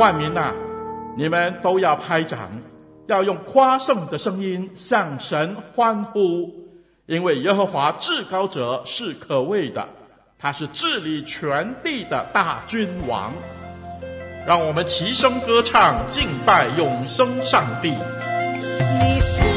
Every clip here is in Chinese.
万民呐，你们都要拍掌，要用夸胜的声音向神欢呼，因为耶和华至高者是可畏的，他是治理全地的大君王。让我们齐声歌唱，敬拜永生上帝。接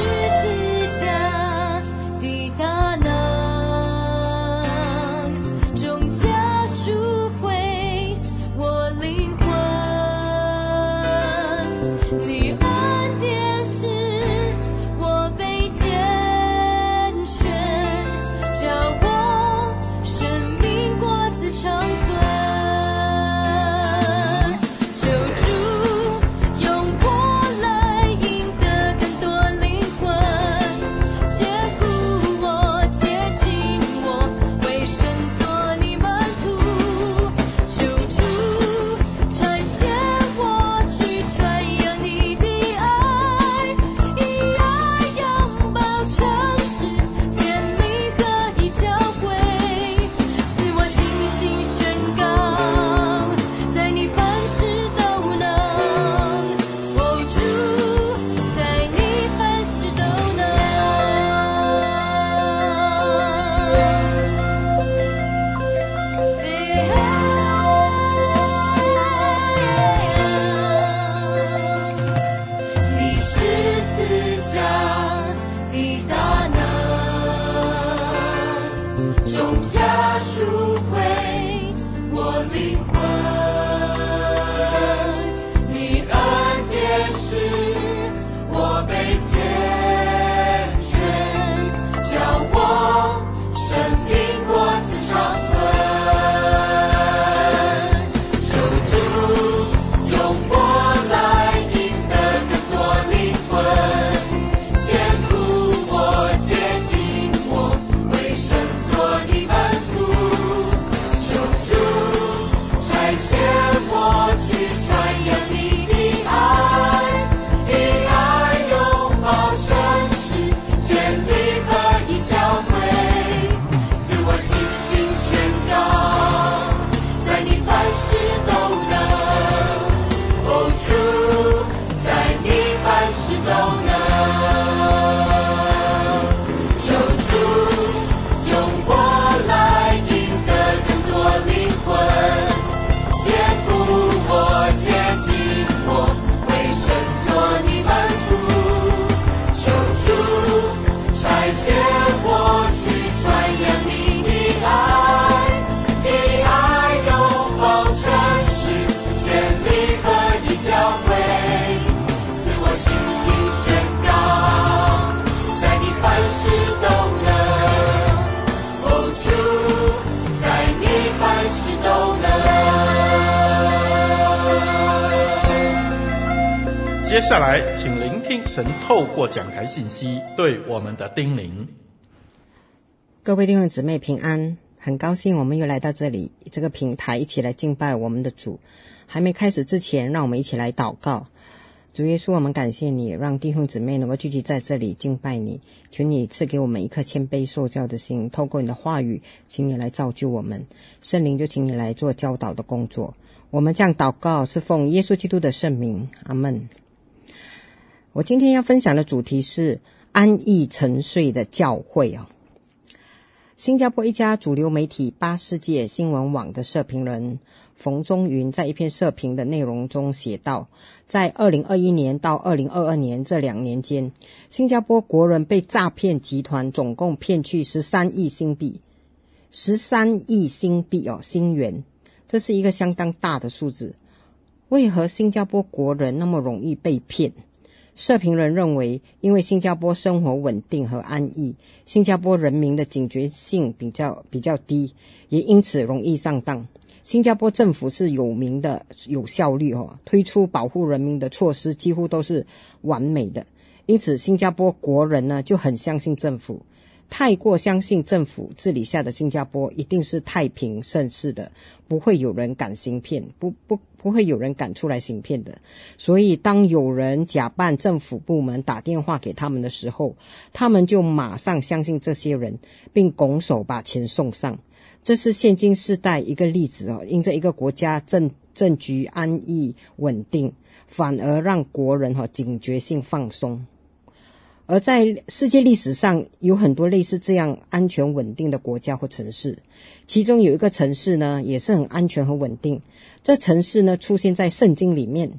下来，请聆听神透过讲台信息对我们的叮咛。各位弟兄姊妹平安，很高兴我们又来到这里这个平台，一起来敬拜我们的主。还没开始之前，让我们一起来祷告。主耶稣，我们感谢你，让弟兄姊妹能够聚集在这里敬拜你。求你赐给我们一颗谦卑受教的心，透过你的话语，请你来造就我们。圣灵就请你来做教导的工作。我们这样祷告，是奉耶稣基督的圣名，阿门。我今天要分享的主题是安逸沉睡的教会哦。新加坡一家主流媒体八世界新闻网的社评人冯中云在一篇社评的内容中写道，在二零二一年到二零二二年这两年间，新加坡国人被诈骗集团总共骗去十三亿新币，十三亿新币哦，新元，这是一个相当大的数字。为何新加坡国人那么容易被骗？社评人认为，因为新加坡生活稳定和安逸，新加坡人民的警觉性比较比较低，也因此容易上当。新加坡政府是有名的有效率哦，推出保护人民的措施几乎都是完美的，因此新加坡国人呢就很相信政府。太过相信政府治理下的新加坡一定是太平盛世的，不会有人敢行骗，不不不会有人敢出来行骗的。所以，当有人假扮政府部门打电话给他们的时候，他们就马上相信这些人，并拱手把钱送上。这是现今世代一个例子哦，因着一个国家政政局安逸稳定，反而让国人哈警觉性放松。而在世界历史上，有很多类似这样安全稳定的国家或城市，其中有一个城市呢，也是很安全和稳定。这城市呢，出现在圣经里面，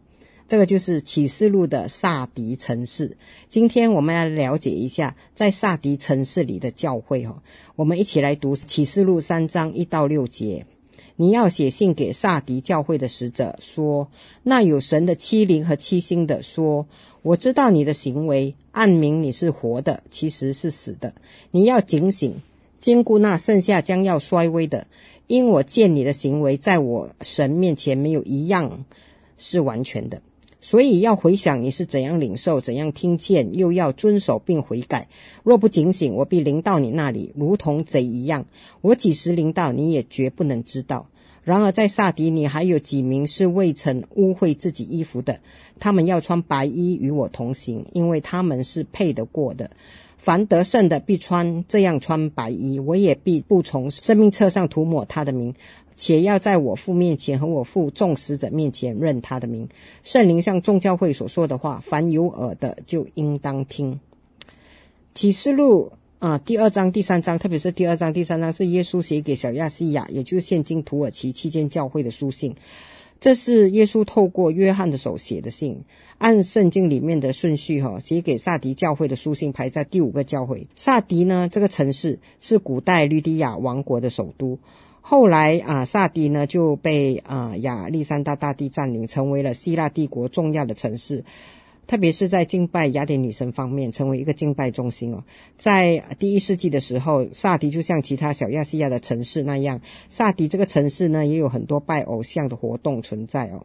这个就是启示录的撒迪城市。今天我们要了解一下，在撒迪城市里的教会哈，我们一起来读启示录三章一到六节。你要写信给撒迪教会的使者说：那有神的七灵和七星的说。我知道你的行为，暗明你是活的，其实是死的。你要警醒，坚固那剩下将要衰微的，因我见你的行为，在我神面前没有一样是完全的。所以要回想你是怎样领受，怎样听见，又要遵守并悔改。若不警醒，我必临到你那里，如同贼一样。我几时临到，你也绝不能知道。然而，在撒狄，你还有几名是未曾污秽自己衣服的，他们要穿白衣与我同行，因为他们是配得过的。凡得胜的，必穿这样穿白衣，我也必不从生命册上涂抹他的名，且要在我父面前和我父众使者面前认他的名。圣灵像众教会所说的话，凡有耳的就应当听。启示录。啊，第二章、第三章，特别是第二章、第三章，是耶稣写给小亚细亚，也就是现今土耳其期间教会的书信。这是耶稣透过约翰的手写的信，按圣经里面的顺序哈，写给撒迪教会的书信排在第五个教会。撒迪呢，这个城市是古代吕底亚王国的首都，后来啊，撒迪呢就被啊亚历山大大帝占领，成为了希腊帝国重要的城市。特别是在敬拜雅典女神方面，成为一个敬拜中心哦。在第一世纪的时候，萨迪就像其他小亚细亚的城市那样，萨迪这个城市呢，也有很多拜偶像的活动存在哦。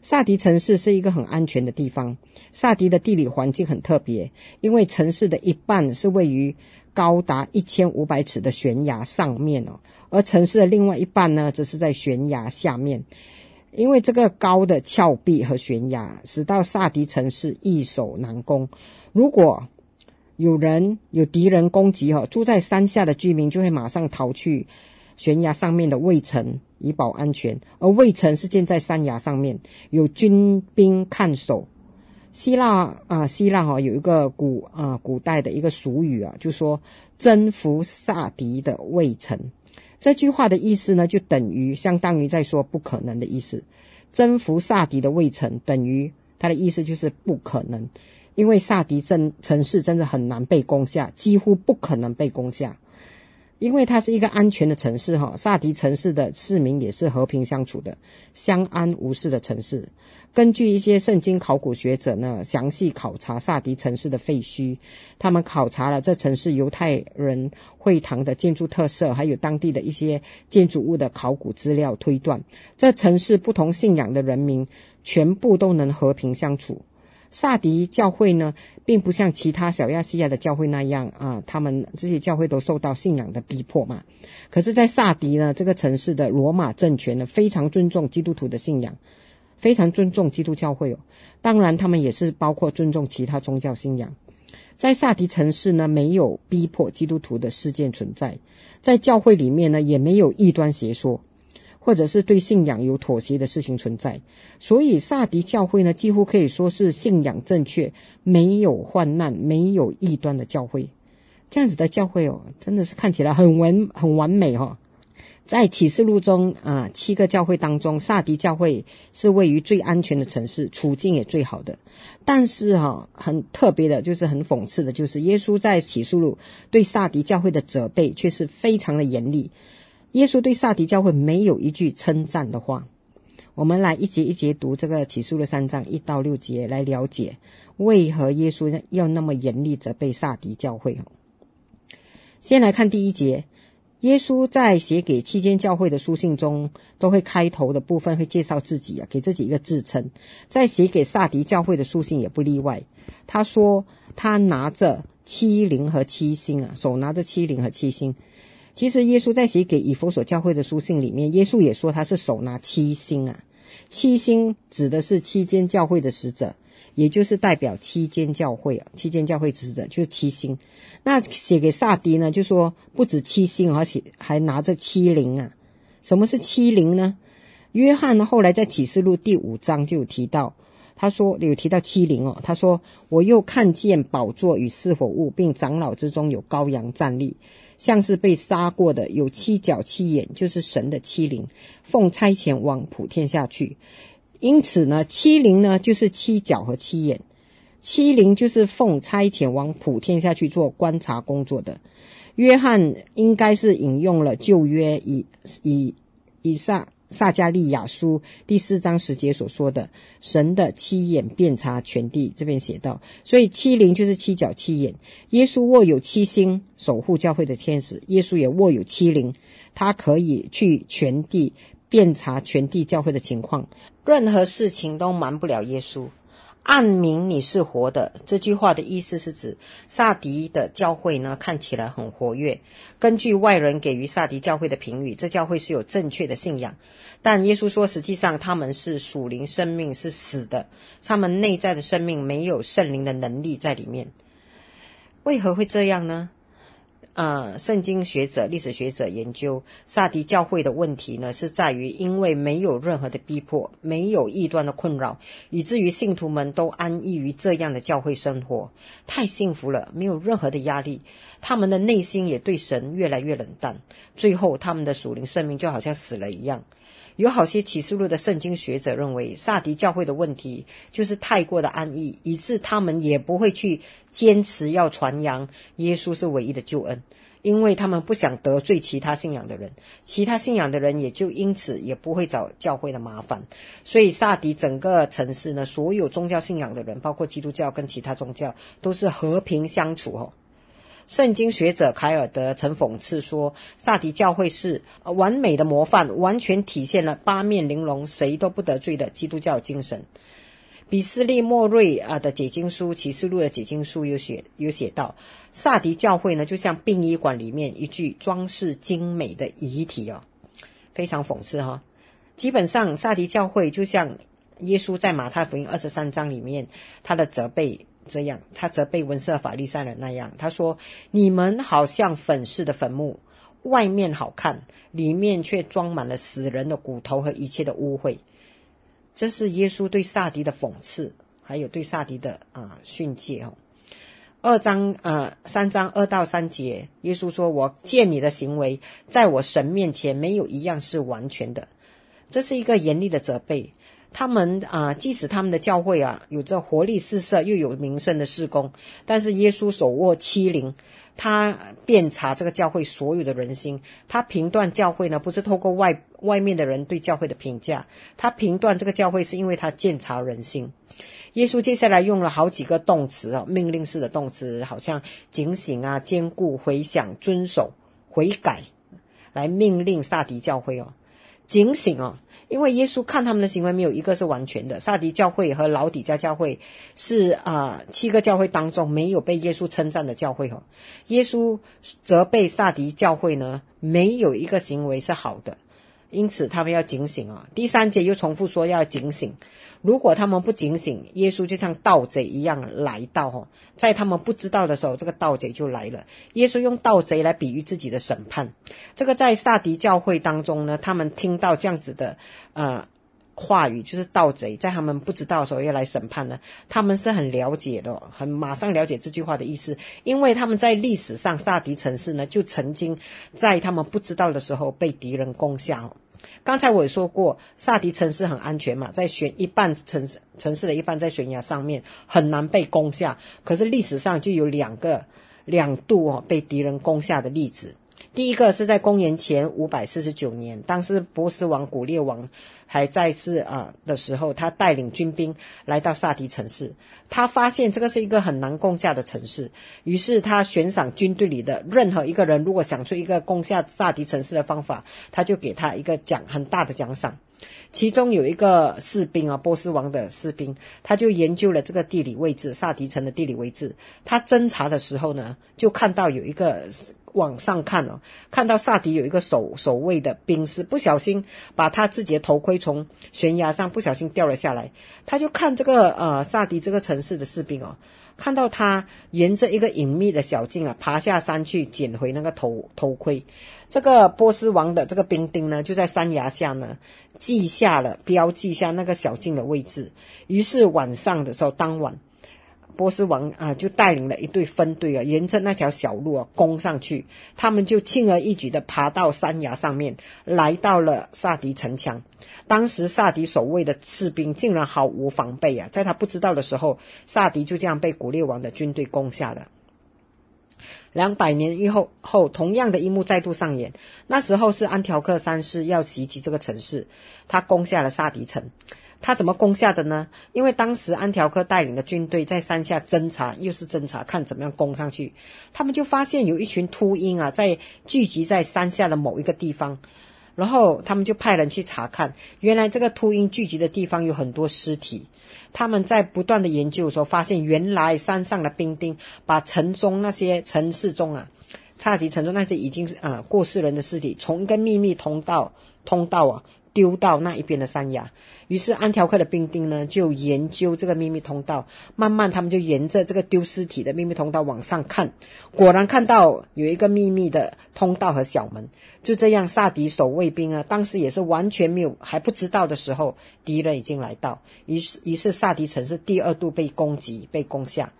萨迪城市是一个很安全的地方。萨迪的地理环境很特别，因为城市的一半是位于高达一千五百尺的悬崖上面哦，而城市的另外一半呢，则是在悬崖下面。因为这个高的峭壁和悬崖，使到萨迪城市易守难攻。如果有人有敌人攻击，哈，住在山下的居民就会马上逃去悬崖上面的卫城，以保安全。而卫城是建在山崖上面，有军兵看守。希腊啊，希腊哈有一个古啊古代的一个俗语啊，就说征服萨迪的卫城。这句话的意思呢，就等于相当于在说不可能的意思。征服萨迪的未成，等于他的意思就是不可能，因为萨迪城城市真的很难被攻下，几乎不可能被攻下。因为它是一个安全的城市，哈，萨迪城市的市民也是和平相处的、相安无事的城市。根据一些圣经考古学者呢，详细考察萨迪城市的废墟，他们考察了这城市犹太人会堂的建筑特色，还有当地的一些建筑物的考古资料，推断这城市不同信仰的人民全部都能和平相处。萨迪教会呢，并不像其他小亚细亚的教会那样啊，他们这些教会都受到信仰的逼迫嘛。可是，在萨迪呢，这个城市的罗马政权呢，非常尊重基督徒的信仰，非常尊重基督教会哦。当然，他们也是包括尊重其他宗教信仰。在萨迪城市呢，没有逼迫基督徒的事件存在，在教会里面呢，也没有异端邪说。或者是对信仰有妥协的事情存在，所以撒迪教会呢，几乎可以说是信仰正确、没有患难、没有异端的教会。这样子的教会哦，真的是看起来很完很完美哈、哦。在启示录中啊，七个教会当中，撒迪教会是位于最安全的城市，处境也最好的。但是哈，很特别的，就是很讽刺的，就是耶稣在启示录对撒迪教会的责备却是非常的严厉。耶稣对撒迪教会没有一句称赞的话。我们来一节一节读这个启示录三章一到六节，来了解为何耶稣要那么严厉责备撒迪教会。先来看第一节。耶稣在写给七间教会的书信中，都会开头的部分会介绍自己啊，给自己一个自称。在写给撒迪教会的书信也不例外。他说他拿着七灵和七星啊，手拿着七灵和七星。其实耶稣在写给以弗所教会的书信里面，耶稣也说他是手拿七星啊。七星指的是七间教会的使者。也就是代表七间教会啊，七间教会使者就是七星。那写给撒狄呢，就说不止七星，而且还拿着七灵啊。什么是七灵呢？约翰呢后来在启示录第五章就有提到，他说有提到七灵哦。他说我又看见宝座与四火物，并长老之中有羔羊站立，像是被杀过的，有七角七眼，就是神的七灵，奉差遣往普天下去。因此呢，七灵呢就是七角和七眼，七灵就是奉差遣往普天下去做观察工作的。约翰应该是引用了旧约以以以撒撒迦利亚书第四章十节所说的神的七眼遍察全地，这边写道，所以七灵就是七角七眼。耶稣握有七星，守护教会的天使；耶稣也握有七灵，他可以去全地遍察全地教会的情况。任何事情都瞒不了耶稣。暗明你是活的，这句话的意思是指萨迪的教会呢，看起来很活跃。根据外人给予萨迪教会的评语，这教会是有正确的信仰。但耶稣说，实际上他们是属灵生命是死的，他们内在的生命没有圣灵的能力在里面。为何会这样呢？呃，圣经学者、历史学者研究萨迪教会的问题呢，是在于因为没有任何的逼迫，没有异端的困扰，以至于信徒们都安逸于这样的教会生活，太幸福了，没有任何的压力。他们的内心也对神越来越冷淡，最后他们的属灵生命就好像死了一样。有好些启示录的圣经学者认为，萨迪教会的问题就是太过的安逸，以致他们也不会去坚持要传扬耶稣是唯一的救恩，因为他们不想得罪其他信仰的人，其他信仰的人也就因此也不会找教会的麻烦。所以萨迪整个城市呢，所有宗教信仰的人，包括基督教跟其他宗教，都是和平相处哦。圣经学者凯尔德曾讽刺说，萨迪教会是完美的模范，完全体现了八面玲珑、谁都不得罪的基督教精神。比斯利莫瑞啊的解经书《启示录》的解经书有写有写到，萨迪教会呢就像殡仪馆里面一具装饰精美的遗体哦，非常讽刺哈、基本上，萨迪教会就像耶稣在马太福音二十三章里面他的责备。这样，他责备文士法利赛人那样，他说：“你们好像粉饰的坟墓，外面好看，里面却装满了死人的骨头和一切的污秽。”这是耶稣对撒迪的讽刺，还有对撒迪的啊训诫哦。二章呃三章二到三节，耶稣说：“我见你的行为，在我神面前没有一样是完全的。”这是一个严厉的责备。他们啊，即使他们的教会啊有着活力四射又有名声的事工，但是耶稣手握七灵，他遍查这个教会所有的人心，他评断教会呢，不是透过外外面的人对教会的评价，他评断这个教会是因为他鉴察人心。耶稣接下来用了好几个动词啊，命令式的动词，好像警醒啊、坚固、回想、遵守、悔改，来命令撒狄教会哦，警醒哦。因为耶稣看他们的行为没有一个是完全的，萨迪教会和老底嘉教会是啊、七个教会当中没有被耶稣称赞的教会哦。耶稣责备萨迪教会呢，没有一个行为是好的，因此他们要警醒啊。第三节又重复说要警醒。如果他们不警醒，耶稣就像盗贼一样来到哈，在他们不知道的时候，这个盗贼就来了。耶稣用盗贼来比喻自己的审判。这个在撒迪教会当中呢，他们听到这样子的呃话语，就是盗贼在他们不知道的时候要来审判呢，他们是很了解的，很马上了解这句话的意思，因为他们在历史上撒迪城市呢，就曾经在他们不知道的时候被敌人攻下。刚才我也说过，萨迪城市很安全嘛，在悬一半城市城市的一半在悬崖上面，很难被攻下。可是历史上就有两个两度哦被敌人攻下的例子。第一个是在公元前五百四十九年，当时波斯王古列王还在世啊的时候，他带领军兵来到萨迪城市，他发现这个是一个很难攻下的城市，于是他悬赏军队里的任何一个人，如果想出一个攻下萨迪城市的方法，他就给他一个奖，很大的奖赏。其中有一个士兵啊，波斯王的士兵，他就研究了这个地理位置，萨迪城的地理位置。他侦查的时候呢，就看到有一个往上看哦，看到萨迪有一个守守卫的兵士，不小心把他自己的头盔从悬崖上不小心掉了下来。他就看这个呃萨迪这个城市的士兵哦。看到他沿着一个隐秘的小径啊，爬下山去捡回那个头头盔。这个波斯王的这个兵丁呢，就在山崖下呢，记下了标记下那个小径的位置。于是晚上的时候，当晚。波斯王啊，就带领了一队分队啊，沿着那条小路啊攻上去。他们就轻而易举地爬到山崖上面，来到了萨迪城墙。当时萨迪守卫的士兵竟然毫无防备啊，在他不知道的时候，萨迪就这样被古列王的军队攻下了。两百年以后，后同样的一幕再度上演。那时候是安条克三世要袭击这个城市，他攻下了萨迪城。他怎么攻下的呢？因为当时安条克带领的军队在山下侦查，又是侦查，看怎么样攻上去。他们就发现有一群秃鹰啊，在聚集在山下的某一个地方，然后他们就派人去查看。原来这个秃鹰聚集的地方有很多尸体。他们在不断的研究的时候，发现原来山上的兵丁把城中那些城市中啊，萨迪城中那些已经是啊、过世人的尸体，从一个秘密通道通道啊。丢到那一边的山崖，于是安条克的兵丁呢就研究这个秘密通道，慢慢他们就沿着这个丢尸体的秘密通道往上看，果然看到有一个秘密的通道和小门。就这样，萨迪守卫兵啊，当时也是完全没有还不知道的时候，敌人已经来到，于是于是萨迪城是第二度被攻击被攻下。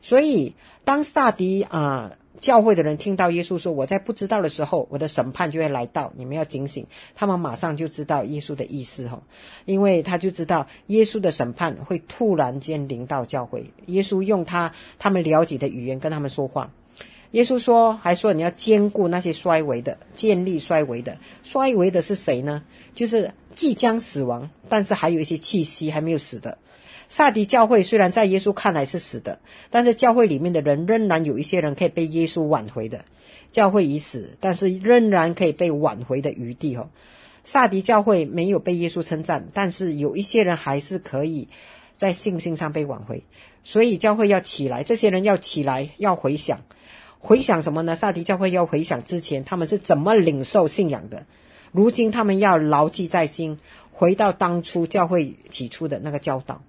所以当萨迪啊。教会的人听到耶稣说：“我在不知道的时候，我的审判就会来到，你们要警醒。”他们马上就知道耶稣的意思哈，因为他就知道耶稣的审判会突然间临到教会。耶稣用他他们了解的语言跟他们说话。耶稣说：“还说你要坚固那些衰微的，建立衰微的。衰微的是谁呢？就是即将死亡，但是还有一些气息还没有死的。”萨迪教会虽然在耶稣看来是死的，但是教会里面的人仍然有一些人可以被耶稣挽回的。教会已死，但是仍然可以被挽回的余地哦。萨迪教会没有被耶稣称赞，但是有一些人还是可以在信心上被挽回。所以教会要起来，这些人要起来，要回想，回想什么呢？萨迪教会要回想之前他们是怎么领受信仰的，如今他们要牢记在心，回到当初教会起初的那个教导。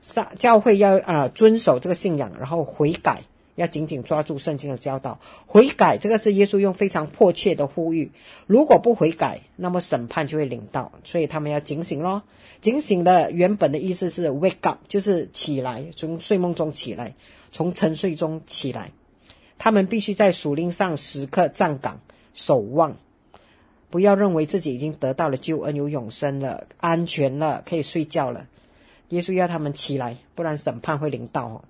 上教会要啊、呃、遵守这个信仰，然后悔改，要紧紧抓住圣经的教导。悔改，这个是耶稣用非常迫切的呼吁。如果不悔改，那么审判就会临到。所以他们要警醒咯。警醒的原本的意思是 wake up，就是起来，从睡梦中起来，从沉睡中起来。他们必须在属灵上时刻站岗守望，不要认为自己已经得到了救恩，有永生了，安全了，可以睡觉了。耶稣要他们起来，不然审判会临到哦。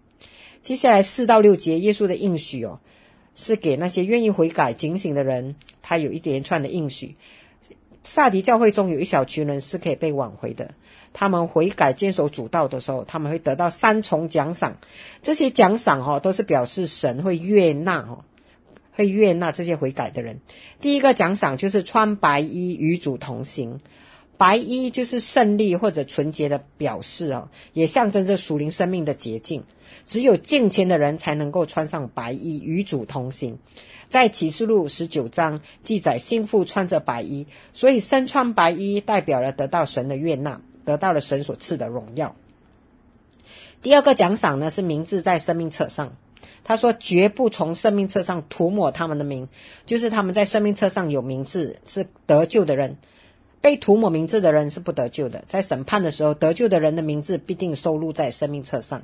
接下来四到六节，耶稣的应许哦，是给那些愿意悔改、警醒的人，他有一连串的应许。萨迪教会中有一小群人是可以被挽回的，他们悔改、坚守主道的时候，他们会得到三重奖赏。这些奖赏、哦，都是表示神会悦纳哦，会悦纳这些悔改的人。第一个奖赏就是穿白衣与主同行。白衣就是胜利或者纯洁的表示哦，也象征着属灵生命的洁净。只有敬虔的人才能够穿上白衣与主同行。在启示录十九章记载，新妇穿着白衣，所以身穿白衣代表了得到神的悦纳，得到了神所赐的荣耀。第二个奖赏呢，是名字在生命册上，他说绝不从生命册上涂抹他们的名，就是他们在生命册上有名字是得救的人。被涂抹名字的人是不得救的，在审判的时候，得救的人的名字必定收录在生命册上。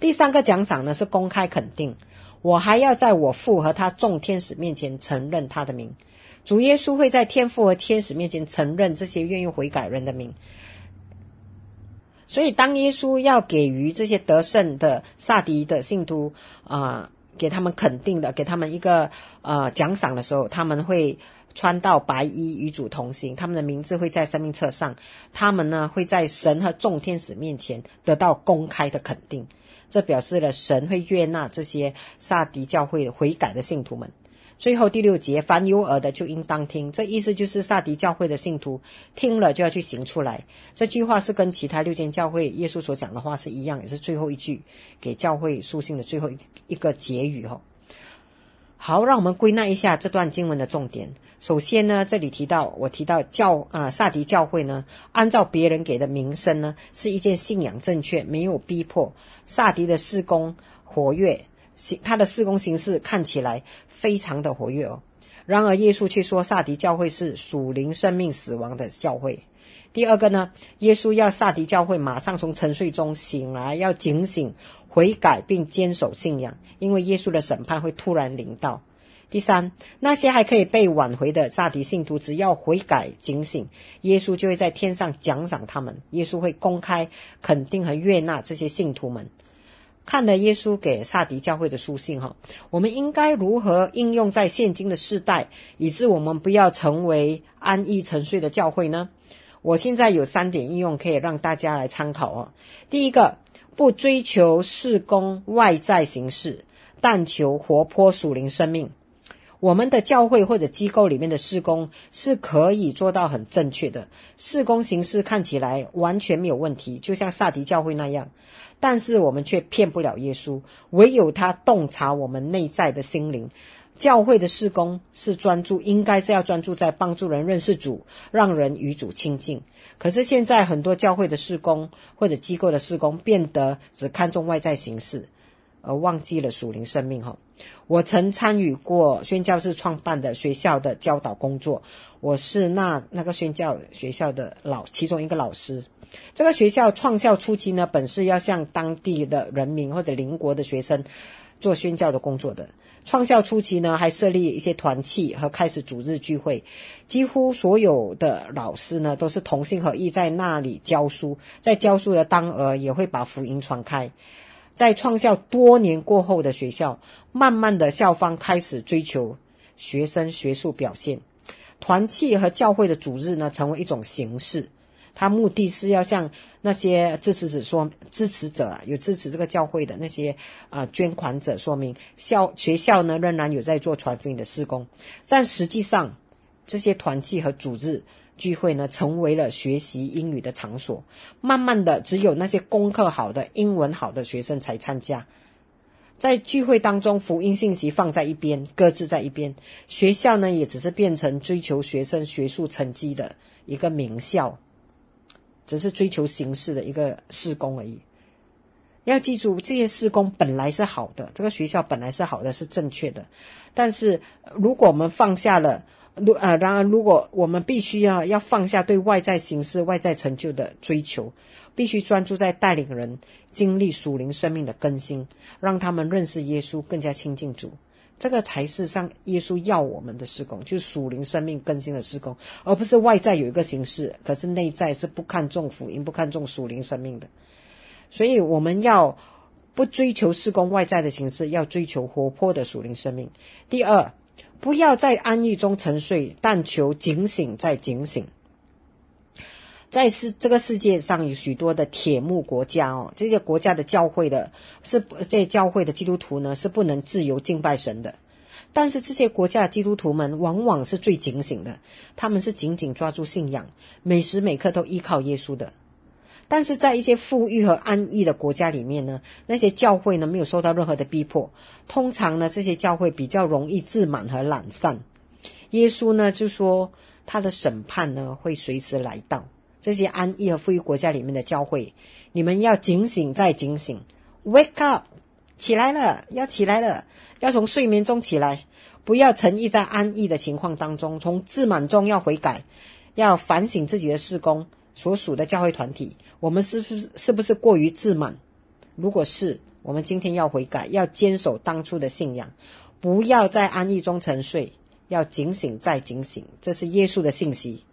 第三个奖赏呢，是公开肯定，我还要在我父和他众天使面前承认他的名。主耶稣会在天父和天使面前承认这些愿意悔改人的名。所以，当耶稣要给予这些得胜的撒迪的信徒啊、给他们肯定的，给他们一个呃奖赏的时候，他们会穿到白衣与主同行，他们的名字会在生命册上，他们呢会在神和众天使面前得到公开的肯定。这表示了神会悦纳这些撒迪教会悔改的信徒们。最后第六节，凡有耳的就应当听。这意思就是撒迪教会的信徒听了就要去行出来。这句话是跟其他六间教会耶稣所讲的话是一样，也是最后一句给教会书信的最后一一个结语哈。好，让我们归纳一下这段经文的重点。首先呢，这里提到我提到教啊撒迪教会呢，按照别人给的名声呢，是一件信仰正确，没有逼迫。撒迪的事工活跃。行他的事工形式看起来非常的活跃哦，然而耶稣却说撒迪教会是属灵生命死亡的教会。第二个呢，耶稣要撒迪教会马上从沉睡中醒来，要警醒、悔改并坚守信仰，因为耶稣的审判会突然临到。第三，那些还可以被挽回的撒迪信徒，只要悔改、警醒，耶稣就会在天上奖赏他们。耶稣会公开肯定和悦纳这些信徒们。看了耶稣给撒迪教会的书信哈，我们应该如何应用在现今的世代，以致我们不要成为安逸沉睡的教会呢？我现在有三点应用可以让大家来参考哦。第一个，不追求事工外在形式，但求活泼属灵生命。我们的教会或者机构里面的事工是可以做到很正确的，事工形式看起来完全没有问题，就像撒迪教会那样。但是我们却骗不了耶稣，唯有他洞察我们内在的心灵。教会的事工是专注，应该是要专注在帮助人认识主，让人与主亲近。可是现在很多教会的事工或者机构的事工变得只看重外在形式，而忘记了属灵生命。哈，我曾参与过宣教士创办的学校的教导工作，我是那那个宣教学校的老其中一个老师。这个学校创校初期呢，本是要向当地的人民或者邻国的学生做宣教的工作的。创校初期呢，还设立一些团契和开始主日聚会。几乎所有的老师呢，都是同心合意在那里教书。在教书的当儿，也会把福音传开。在创校多年过后的学校，慢慢的校方开始追求学生学术表现，团契和教会的主日呢，成为一种形式。他目的是要向那些支持者说，支持者，有支持这个教会的那些啊、捐款者说明，校学校呢仍然有在做传福音的施工，但实际上这些团契和组织聚会呢，成为了学习英语的场所。慢慢的，只有那些功课好的、英文好的学生才参加。在聚会当中，福音信息放在一边，搁置在一边。学校呢，也只是变成追求学生学术成绩的一个名校。只是追求形式的一个事工而已。要记住，这些事工本来是好的，这个学校本来是好的，是正确的。但是，如果我们放下了，如呃，然而，如果我们必须要要放下对外在形式、外在成就的追求，必须专注在带领人经历属灵生命的更新，让他们认识耶稣，更加亲近主。这个才是上耶稣要我们的施工，就是属灵生命更新的施工，而不是外在有一个形式，可是内在是不看重福音、不看重属灵生命的。所以我们要不追求施工外在的形式，要追求活泼的属灵生命。第二，不要在安逸中沉睡，但求警醒再警醒。在世这个世界上有许多的铁幕国家哦，这些国家的教会的，是这些教会的基督徒呢，是不能自由敬拜神的。但是这些国家的基督徒们往往是最警醒的，他们是紧紧抓住信仰，每时每刻都依靠耶稣的。但是在一些富裕和安逸的国家里面呢，那些教会呢，没有受到任何的逼迫，通常呢，这些教会比较容易自满和懒散。耶稣呢就说，他的审判呢会随时来到。这些安逸和富裕国家里面的教会，你们要警醒再警醒，wake up，起来了，要起来了，要从睡眠中起来，不要沉溺在安逸的情况当中，从自满中要悔改，要反省自己的事工所属的教会团体，我们是不是是不是过于自满？如果是，我们今天要悔改，要坚守当初的信仰，不要在安逸中沉睡，要警醒再警醒，这是耶稣的信息。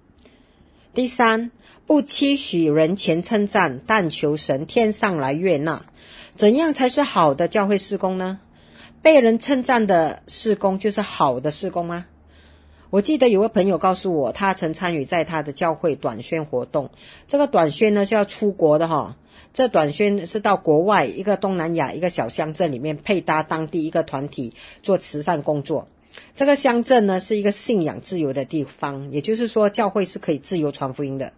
第三，不期许人前称赞，但求神天上来悦纳。怎样才是好的教会事工呢？被人称赞的事工就是好的事工吗？我记得有位朋友告诉我，他曾参与在他的教会短宣活动。这个短宣呢是要出国的哈，这短宣是到国外一个东南亚一个小乡镇里面配搭当地一个团体做慈善工作。这个乡镇呢是一个信仰自由的地方，也就是说教会是可以自由传福音的。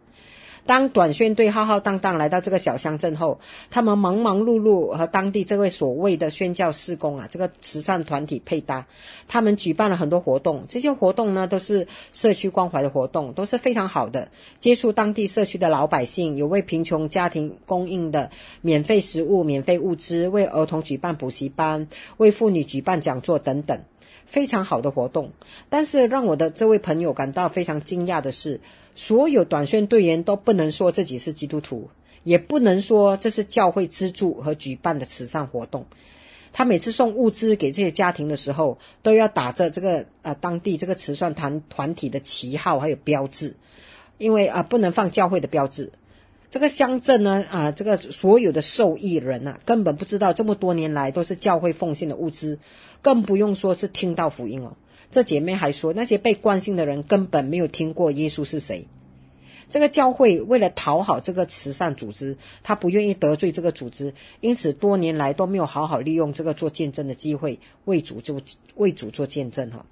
当短宣队浩浩荡荡来到这个小乡镇后，他们忙忙碌碌和当地这位所谓的宣教事工啊，这个慈善团体配搭，他们举办了很多活动。这些活动呢，都是社区关怀的活动，都是非常好的。接触当地社区的老百姓，有为贫穷家庭供应的免费食物、免费物资，为儿童举办补习班，为妇女举办讲座等等，非常好的活动。但是让我的这位朋友感到非常惊讶的是。所有短宣队员都不能说自己是基督徒，也不能说这是教会资助和举办的慈善活动。他每次送物资给这些家庭的时候，都要打着这个呃当地这个慈善团团体的旗号还有标志，因为啊、不能放教会的标志。这个乡镇呢啊、这个所有的受益人啊根本不知道这么多年来都是教会奉献的物资，更不用说是听到福音了。这姐妹还说，那些被惯性的人根本没有听过耶稣是谁。这个教会为了讨好这个慈善组织，他不愿意得罪这个组织，因此多年来都没有好好利用这个做见证的机会，为主做为主做见证哈。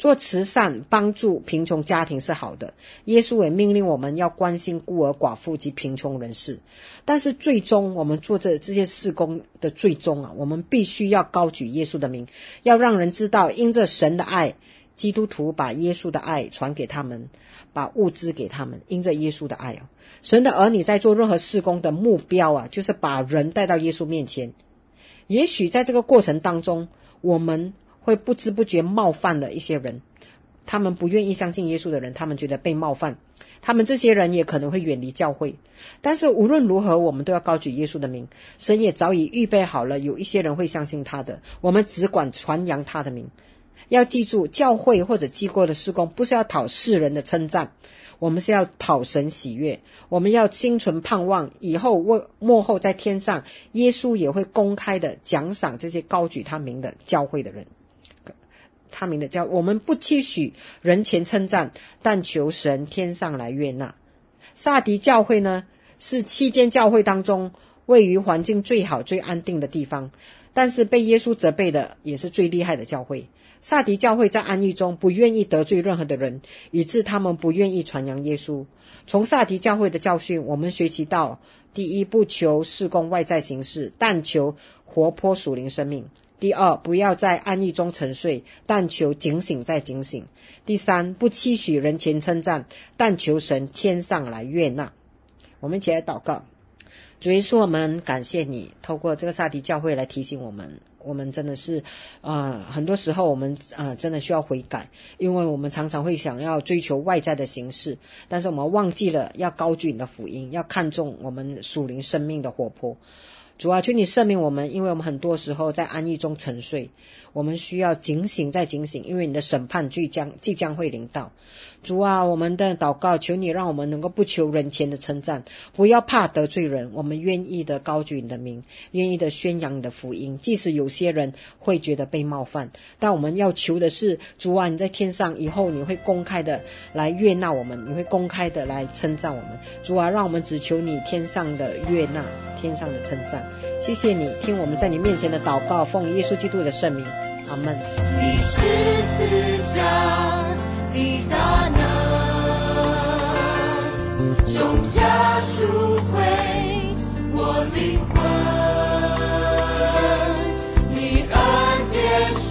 做慈善帮助贫穷家庭是好的，耶稣也命令我们要关心孤儿寡妇及贫穷人士。但是最终我们做这这些事工的最终啊，我们必须要高举耶稣的名，要让人知道因着神的爱。基督徒把耶稣的爱传给他们，把物资给他们，因着耶稣的爱啊，神的儿女在做任何事工的目标啊，就是把人带到耶稣面前。也许在这个过程当中，我们会不知不觉冒犯了一些人，他们不愿意相信耶稣的人，他们觉得被冒犯，他们这些人也可能会远离教会。但是无论如何，我们都要高举耶稣的名，神也早已预备好了，有一些人会相信他的，我们只管传扬他的名。要记住，教会或者机构的事工不是要讨世人的称赞，我们是要讨神喜悦。我们要心存盼望，以后为末后在天上，耶稣也会公开的奖赏这些高举他名的教会的人。他名的教，我们不期许人前称赞，但求神天上来悦纳。撒迪教会呢，是七间教会当中位于环境最好、最安定的地方，但是被耶稣责备的也是最厉害的教会。撒迪教会在安逸中不愿意得罪任何的人，以致他们不愿意传扬耶稣。从撒迪教会的教训，我们学习到：第一，不求事工外在形式，但求活泼属灵生命；第二，不要在安逸中沉睡，但求警醒再警醒；第三，不期许人前称赞，但求神天上来悦纳。我们一起来祷告：主耶稣，我们感谢你，透过这个撒迪教会来提醒我们。我们真的是，呃，很多时候我们、呃，真的需要悔改，因为我们常常会想要追求外在的形式，但是我们忘记了要高举你的福音，要看重我们属灵生命的活泼。主啊，求你赦免我们，因为我们很多时候在安逸中沉睡。我们需要警醒再警醒，因为你的审判即将即将会临到。主啊，我们的祷告，求你让我们能够不求人前的称赞，不要怕得罪人。我们愿意的高举你的名，愿意的宣扬你的福音，即使有些人会觉得被冒犯，但我们要求的是，主啊，你在天上以后你会公开的来悦纳我们，你会公开的来称赞我们。主啊，让我们只求你天上的悦纳，天上的称赞。谢谢你听我们在你面前的祷告，奉耶稣基督的圣名，阿门。你是自家的大能，重家赎回我灵魂，你恩典是